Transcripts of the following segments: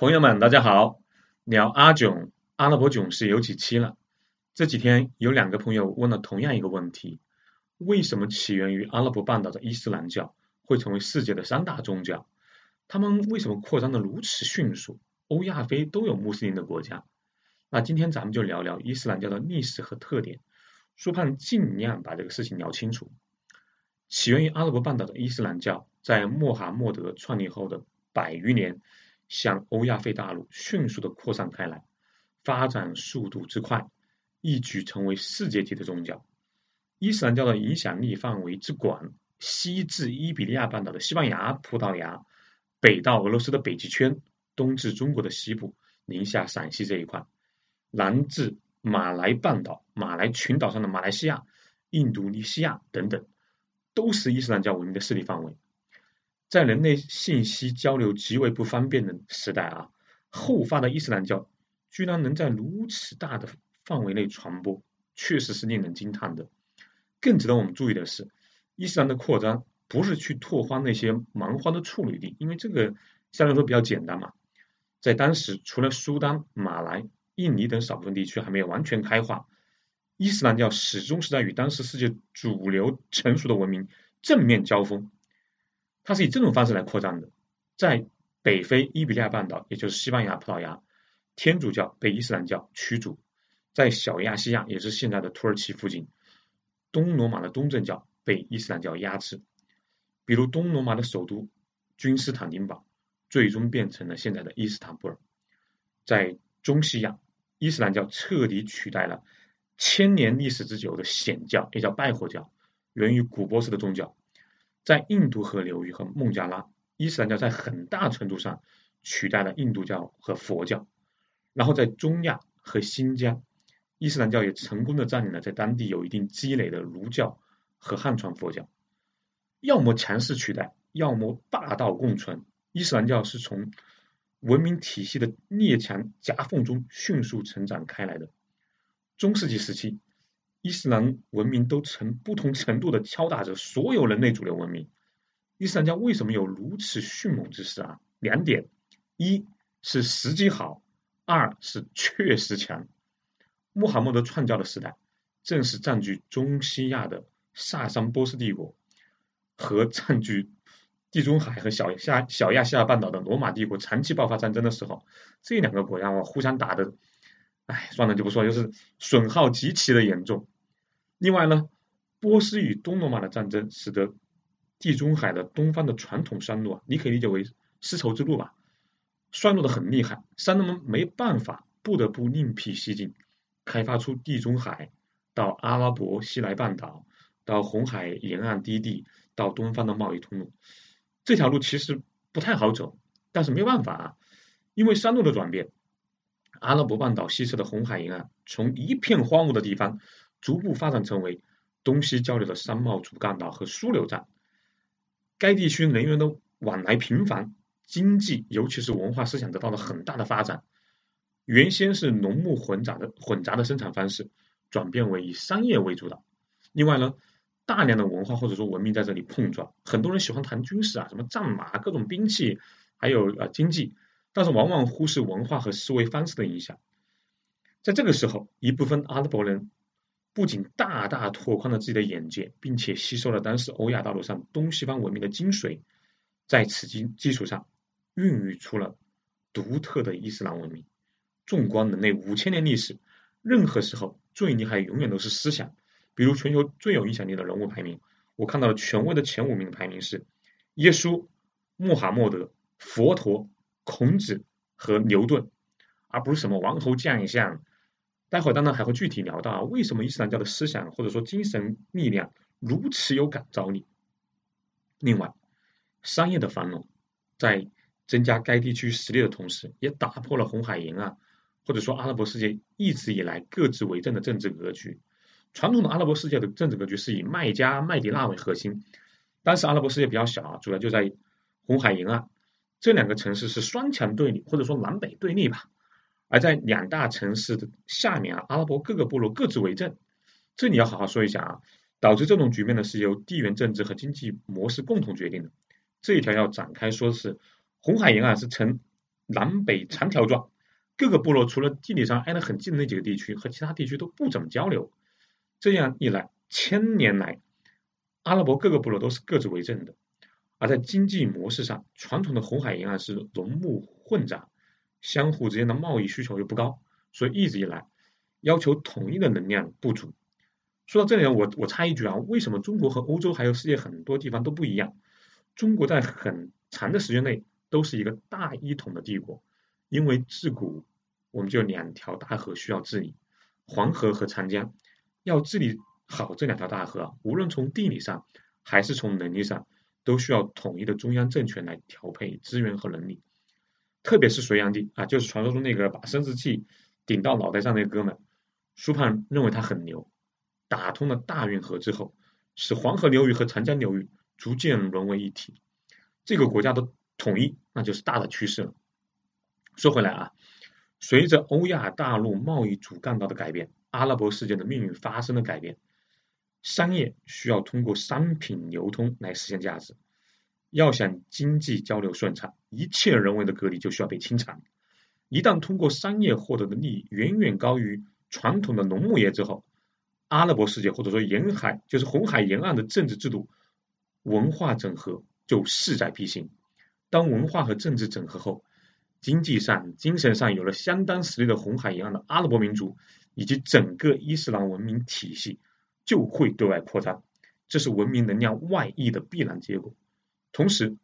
朋友们，大家好！聊阿囧、阿拉伯囧是有几期了？这几天有两个朋友问了同样一个问题：为什么起源于阿拉伯半岛的伊斯兰教会成为世界的三大宗教？他们为什么扩张的如此迅速？欧亚非都有穆斯林的国家。那今天咱们就聊聊伊斯兰教的历史和特点，苏盼尽量把这个事情聊清楚。起源于阿拉伯半岛的伊斯兰教，在穆罕默德创立后的百余年。向欧亚非大陆迅速的扩散开来，发展速度之快，一举成为世界级的宗教。伊斯兰教的影响力范围之广，西至伊比利亚半岛的西班牙、葡萄牙，北到俄罗斯的北极圈，东至中国的西部、宁夏、陕西这一块，南至马来半岛、马来群岛上的马来西亚、印度尼西亚等等，都是伊斯兰教文明的势力范围。在人类信息交流极为不方便的时代啊，后发的伊斯兰教居然能在如此大的范围内传播，确实是令人惊叹的。更值得我们注意的是，伊斯兰的扩张不是去拓荒那些蛮荒的处女地，因为这个相对来说比较简单嘛。在当时，除了苏丹、马来、印尼等少部分地区还没有完全开化，伊斯兰教始终是在与当时世界主流成熟的文明正面交锋。它是以这种方式来扩张的，在北非伊比利亚半岛，也就是西班牙、葡萄牙，天主教被伊斯兰教驱逐；在小亚细亚，也是现在的土耳其附近，东罗马的东正教被伊斯兰教压制。比如东罗马的首都君士坦丁堡，最终变成了现在的伊斯坦布尔。在中西亚，伊斯兰教彻底取代了千年历史之久的显教，也叫拜火教，源于古波斯的宗教。在印度河流域和孟加拉，伊斯兰教在很大程度上取代了印度教和佛教。然后在中亚和新疆，伊斯兰教也成功的占领了在当地有一定积累的儒教和汉传佛教。要么强势取代，要么霸道共存。伊斯兰教是从文明体系的列强夹缝中迅速成长开来的。中世纪时期。伊斯兰文明都成不同程度的敲打着所有人类主流文明。伊斯兰教为什么有如此迅猛之势啊？两点：一是时机好，二是确实强。穆罕默德创教的时代，正是占据中西亚的萨珊波斯帝国和占据地中海和小亚小亚细亚半岛的罗马帝国长期爆发战争的时候。这两个国家我，互相打的。哎，算了就不说，就是损耗极其的严重。另外呢，波斯与东罗马的战争使得地中海的东方的传统商路啊，你可以理解为丝绸之路吧，衰落的很厉害。商人们没办法，不得不另辟蹊径，开发出地中海到阿拉伯西来半岛到红海沿岸低地到东方的贸易通路。这条路其实不太好走，但是没办法啊，因为商路的转变。阿拉伯半岛西侧的红海沿岸，从一片荒芜的地方，逐步发展成为东西交流的商贸主干道和枢纽站。该地区人员的往来频繁，经济尤其是文化思想得到了很大的发展。原先是农牧混杂的混杂的生产方式，转变为以商业为主导。另外呢，大量的文化或者说文明在这里碰撞。很多人喜欢谈军事啊，什么战马、各种兵器，还有呃经济。但是往往忽视文化和思维方式的影响，在这个时候，一部分阿拉伯人不仅大大拓宽了自己的眼界，并且吸收了当时欧亚大陆上东西方文明的精髓，在此基基础上，孕育出了独特的伊斯兰文明。纵观人类五千年历史，任何时候最厉害永远都是思想。比如全球最有影响力的人物排名，我看到了权威的前五名的排名是耶稣、穆罕默德、佛陀。孔子和牛顿，而不是什么王侯将相。待会儿当然还会具体聊到为什么伊斯兰教的思想或者说精神力量如此有感召力。另外，商业的繁荣在增加该地区实力的同时，也打破了红海沿岸或者说阿拉伯世界一直以来各自为政的政治格局。传统的阿拉伯世界的政治格局是以麦加、麦迪纳为核心，当时阿拉伯世界比较小啊，主要就在红海沿岸。这两个城市是双强对立，或者说南北对立吧。而在两大城市的下面啊，阿拉伯各个部落各自为政。这里要好好说一下啊，导致这种局面呢是由地缘政治和经济模式共同决定的。这一条要展开说，是红海沿岸是呈南北长条状，各个部落除了地理上挨得很近的那几个地区，和其他地区都不怎么交流。这样一来，千年来阿拉伯各个部落都是各自为政的。而在经济模式上，传统的红海沿岸是农牧混杂，相互之间的贸易需求又不高，所以一直以来要求统一的能量不足。说到这里，我我插一句啊，为什么中国和欧洲还有世界很多地方都不一样？中国在很长的时间内都是一个大一统的帝国，因为自古我们就两条大河需要治理，黄河和长江，要治理好这两条大河，无论从地理上还是从能力上。都需要统一的中央政权来调配资源和能力，特别是隋炀帝啊，就是传说中那个把生殖器顶到脑袋上那个哥们，苏盼认为他很牛，打通了大运河之后，使黄河流域和长江流域逐渐沦为一体，这个国家的统一那就是大的趋势了。说回来啊，随着欧亚大陆贸易主干道的改变，阿拉伯世界的命运发生了改变。商业需要通过商品流通来实现价值，要想经济交流顺畅，一切人为的隔离就需要被清场。一旦通过商业获得的利益远远高于传统的农牧业之后，阿拉伯世界或者说沿海就是红海沿岸的政治制度文化整合就势在必行。当文化和政治整合后，经济上、精神上有了相当实力的红海沿岸的阿拉伯民族以及整个伊斯兰文明体系。就会对外扩张，这是文明能量外溢的必然结果。同时，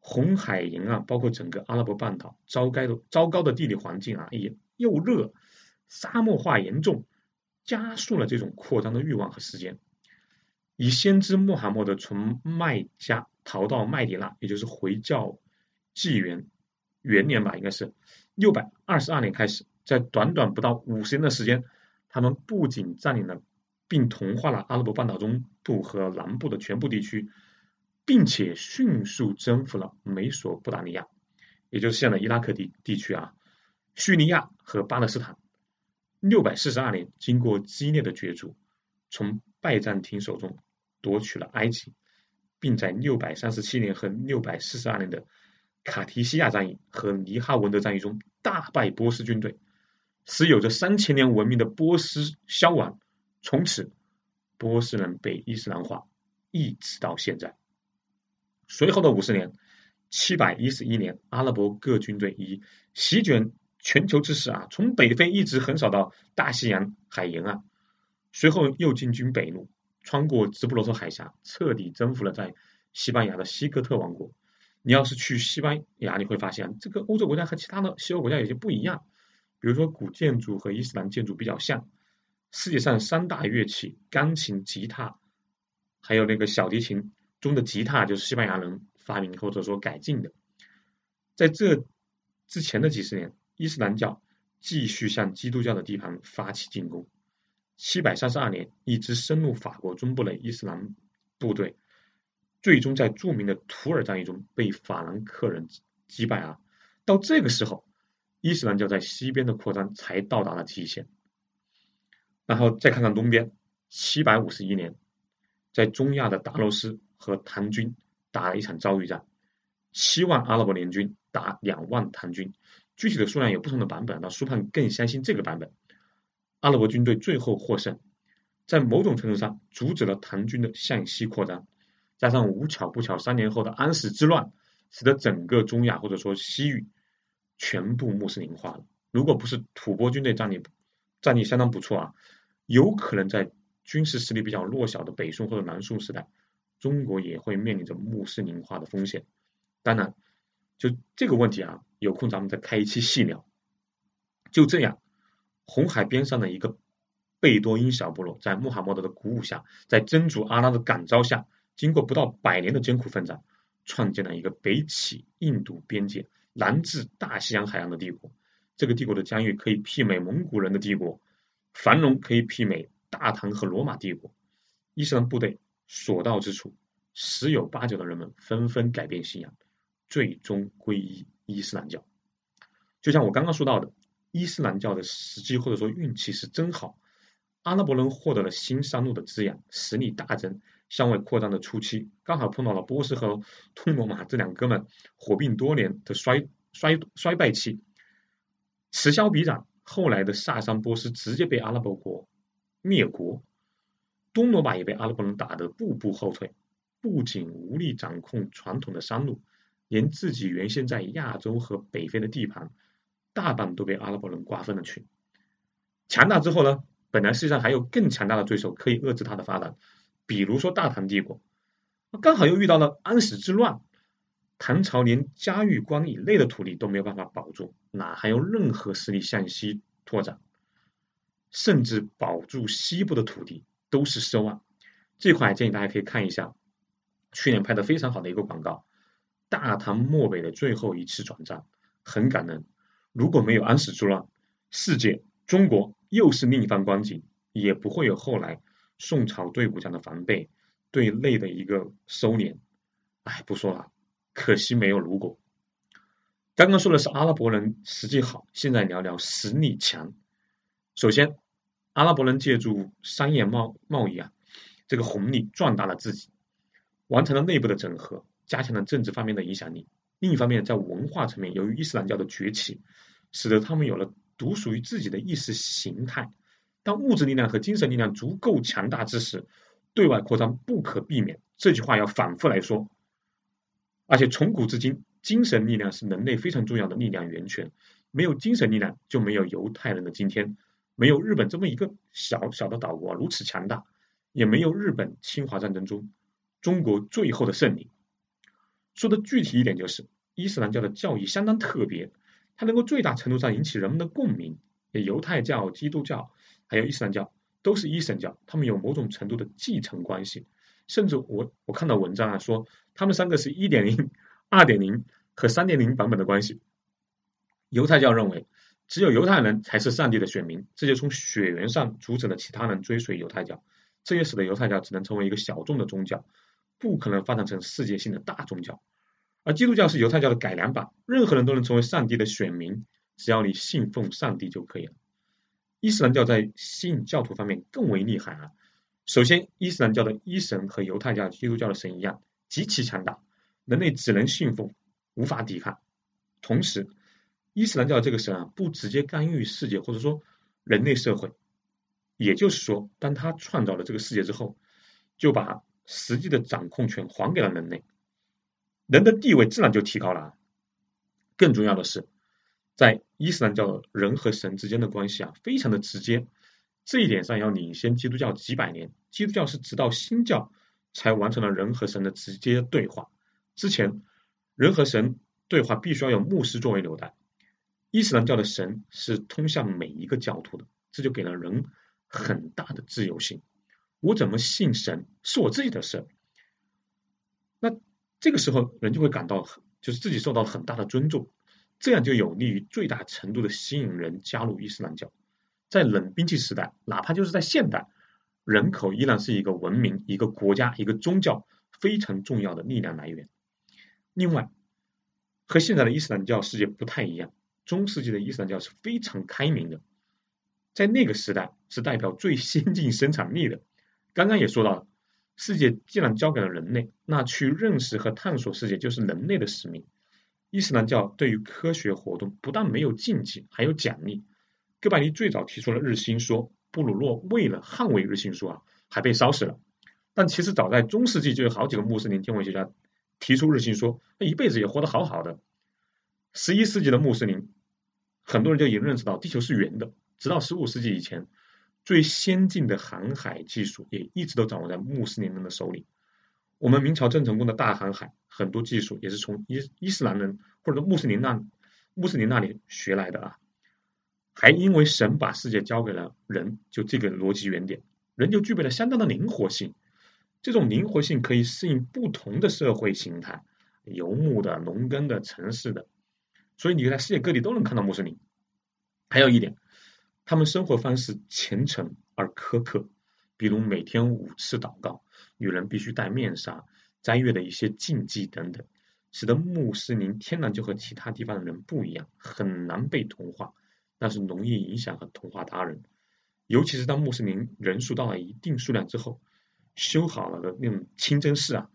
红海沿岸包括整个阿拉伯半岛，糟糕的糟糕的地理环境啊，也又热，沙漠化严重，加速了这种扩张的欲望和时间。以先知穆罕默德从麦加逃到麦迪那，也就是回教纪元元年吧，应该是六百二十二年开始，在短短不到五十年的时间，他们不仅占领了。并同化了阿拉伯半岛中部和南部的全部地区，并且迅速征服了美索不达米亚，也就是现在伊拉克地地区啊，叙利亚和巴勒斯坦。六百四十二年，经过激烈的角逐，从拜占庭手中夺取了埃及，并在六百三十七年和六百四十二年的卡提西亚战役和尼哈文德战役中大败波斯军队，使有着三千年文明的波斯消亡。从此，波斯人被伊斯兰化，一直到现在。随后的五十年，七百一十一年，阿拉伯各军队以席卷全球之势啊，从北非一直横扫到大西洋海沿岸。随后又进军北路，穿过直布罗陀海峡，彻底征服了在西班牙的西哥特王国。你要是去西班牙，你会发现这个欧洲国家和其他的西欧国家有些不一样，比如说古建筑和伊斯兰建筑比较像。世界上三大乐器，钢琴、吉他，还有那个小提琴中的吉他，就是西班牙人发明或者说改进的。在这之前的几十年，伊斯兰教继续向基督教的地盘发起进攻。七百三十二年，一支深入法国中部的伊斯兰部队，最终在著名的图尔战役中被法兰克人击败啊！到这个时候，伊斯兰教在西边的扩张才到达了极限。然后再看看东边，七百五十一年，在中亚的达罗斯和唐军打了一场遭遇战，七万阿拉伯联军打两万唐军，具体的数量有不同的版本，那苏盼更相信这个版本。阿拉伯军队最后获胜，在某种程度上阻止了唐军的向西扩张，加上无巧不巧三年后的安史之乱，使得整个中亚或者说西域全部穆斯林化了。如果不是吐蕃军队占领。战力相当不错啊，有可能在军事实力比较弱小的北宋或者南宋时代，中国也会面临着穆斯林化的风险。当然，就这个问题啊，有空咱们再开一期细聊。就这样，红海边上的一个贝多因小部落，在穆罕默德的鼓舞下，在真主阿拉的感召下，经过不到百年的艰苦奋战，创建了一个北起印度边界、南至大西洋海洋的帝国。这个帝国的疆域可以媲美蒙古人的帝国，繁荣可以媲美大唐和罗马帝国。伊斯兰部队所到之处，十有八九的人们纷纷改变信仰，最终皈依伊斯兰教。就像我刚刚说到的，伊斯兰教的时机或者说运气是真好。阿拉伯人获得了新商路的滋养，实力大增，向外扩张的初期，刚好碰到了波斯和通罗马这两哥们火并多年的衰衰衰败期，此消彼长，后来的萨珊波斯直接被阿拉伯国灭国，东罗马也被阿拉伯人打得步步后退，不仅无力掌控传统的商路，连自己原先在亚洲和北非的地盘，大半都被阿拉伯人瓜分了去。强大之后呢，本来世界上还有更强大的对手可以遏制它的发展，比如说大唐帝国，刚好又遇到了安史之乱。唐朝连嘉峪关以内的土地都没有办法保住，哪还有任何势力向西拓展？甚至保住西部的土地都是奢望。这块建议大家可以看一下，去年拍的非常好的一个广告，大唐漠北的最后一次转战，很感人。如果没有安史之乱，世界中国又是另一番光景，也不会有后来宋朝对武将的防备，对内的一个收敛。哎，不说了。可惜没有如果。刚刚说的是阿拉伯人实际好，现在聊聊实力强。首先，阿拉伯人借助商业贸贸易啊，这个红利壮大了自己，完成了内部的整合，加强了政治方面的影响力。另一方面，在文化层面，由于伊斯兰教的崛起，使得他们有了独属于自己的意识形态。当物质力量和精神力量足够强大之时，对外扩张不可避免。这句话要反复来说。而且从古至今，精神力量是人类非常重要的力量源泉。没有精神力量，就没有犹太人的今天，没有日本这么一个小小的岛国如此强大，也没有日本侵华战争中中国最后的胜利。说的具体一点，就是伊斯兰教的教义相当特别，它能够最大程度上引起人们的共鸣。犹太教、基督教还有伊斯兰教都是一神教，他们有某种程度的继承关系。甚至我我看到文章啊说，他们三个是一点零、二点零和三点零版本的关系。犹太教认为，只有犹太人才是上帝的选民，这就从血缘上阻止了其他人追随犹太教，这也使得犹太教只能成为一个小众的宗教，不可能发展成世界性的大宗教。而基督教是犹太教的改良版，任何人都能成为上帝的选民，只要你信奉上帝就可以了。伊斯兰教在吸引教徒方面更为厉害啊。首先，伊斯兰教的一神和犹太教、基督教的神一样极其强大，人类只能信奉，无法抵抗。同时，伊斯兰教这个神啊，不直接干预世界或者说人类社会，也就是说，当他创造了这个世界之后，就把实际的掌控权还给了人类，人的地位自然就提高了。更重要的是，在伊斯兰教人和神之间的关系啊，非常的直接。这一点上要领先基督教几百年，基督教是直到新教才完成了人和神的直接对话。之前人和神对话必须要有牧师作为纽带。伊斯兰教的神是通向每一个教徒的，这就给了人很大的自由性。我怎么信神是我自己的事。那这个时候人就会感到就是自己受到了很大的尊重，这样就有利于最大程度的吸引人加入伊斯兰教。在冷兵器时代，哪怕就是在现代，人口依然是一个文明、一个国家、一个宗教非常重要的力量来源。另外，和现在的伊斯兰教世界不太一样，中世纪的伊斯兰教是非常开明的，在那个时代是代表最先进生产力的。刚刚也说到了，世界既然交给了人类，那去认识和探索世界就是人类的使命。伊斯兰教对于科学活动不但没有禁忌，还有奖励。哥白尼最早提出了日心说，布鲁诺为了捍卫日心说啊，还被烧死了。但其实早在中世纪就有好几个穆斯林天文学家提出日心说，他一辈子也活得好好的。十一世纪的穆斯林，很多人就已经认识到地球是圆的。直到十五世纪以前，最先进的航海技术也一直都掌握在穆斯林人的手里。我们明朝郑成功的大航海，很多技术也是从伊伊斯兰人或者穆斯林那穆斯林那里学来的啊。还因为神把世界交给了人，就这个逻辑原点，人就具备了相当的灵活性。这种灵活性可以适应不同的社会形态，游牧的、农耕的、城市的。所以你在世界各地都能看到穆斯林。还有一点，他们生活方式虔诚而苛刻，比如每天五次祷告，女人必须戴面纱，斋月的一些禁忌等等，使得穆斯林天然就和其他地方的人不一样，很难被同化。但是容易影响和同化他人，尤其是当穆斯林人数到了一定数量之后，修好了的那种清真寺啊，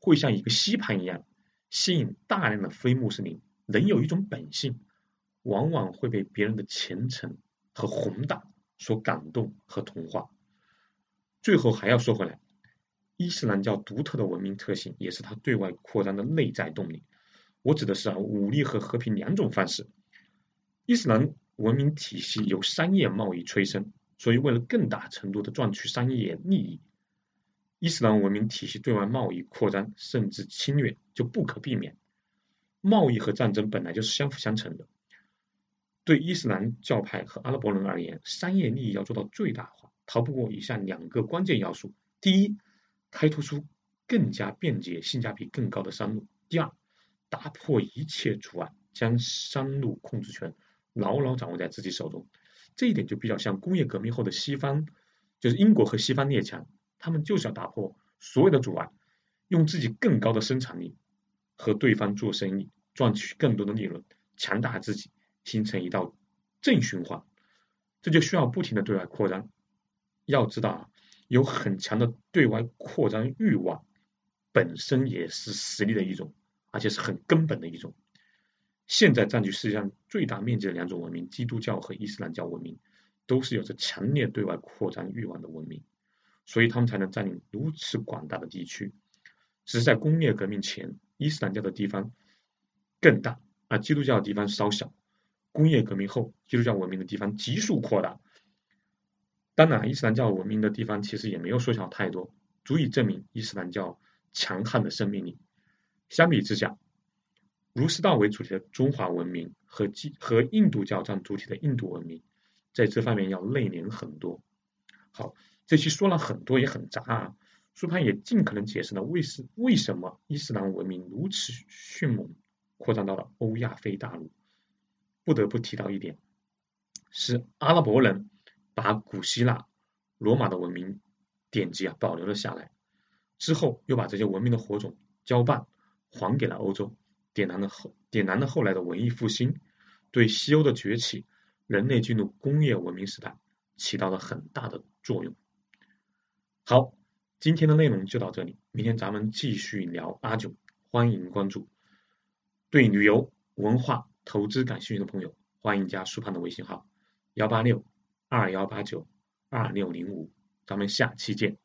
会像一个吸盘一样，吸引大量的非穆斯林，人有一种本性，往往会被别人的虔诚和宏大所感动和同化。最后还要说回来，伊斯兰教独特的文明特性，也是它对外扩张的内在动力。我指的是啊，武力和和平两种方式。伊斯兰文明体系由商业贸易催生，所以为了更大程度的赚取商业利益，伊斯兰文明体系对外贸易扩张甚至侵略就不可避免。贸易和战争本来就是相辅相成的。对伊斯兰教派和阿拉伯人而言，商业利益要做到最大化，逃不过以下两个关键要素：第一，开拓出更加便捷、性价比更高的商路；第二，打破一切阻碍，将商路控制权牢牢掌握在自己手中。这一点就比较像工业革命后的西方，就是英国和西方列强，他们就是要打破所有的阻碍，用自己更高的生产力。和对方做生意，赚取更多的利润，强大自己，形成一道正循环。这就需要不停的对外扩张。要知道啊，有很强的对外扩张欲望，本身也是实力的一种，而且是很根本的一种。现在占据世界上最大面积的两种文明，基督教和伊斯兰教文明，都是有着强烈对外扩张欲望的文明，所以他们才能占领如此广大的地区。只是在工业革命前。伊斯兰教的地方更大，而基督教的地方稍小。工业革命后，基督教文明的地方急速扩大。当然，伊斯兰教文明的地方其实也没有缩小太多，足以证明伊斯兰教强悍的生命力。相比之下，儒释道为主体的中华文明和基和印度教占主体的印度文明，在这方面要内敛很多。好，这期说了很多，也很杂啊。苏潘也尽可能解释了为什为什么伊斯兰文明如此迅猛扩张到了欧亚非大陆。不得不提到一点，是阿拉伯人把古希腊、罗马的文明典籍啊保留了下来，之后又把这些文明的火种交办还给了欧洲，点燃了后点燃了后来的文艺复兴，对西欧的崛起、人类进入工业文明时代起到了很大的作用。好。今天的内容就到这里，明天咱们继续聊阿九，欢迎关注。对旅游、文化、投资感兴趣的朋友，欢迎加苏胖的微信号：幺八六二幺八九二六零五，咱们下期见。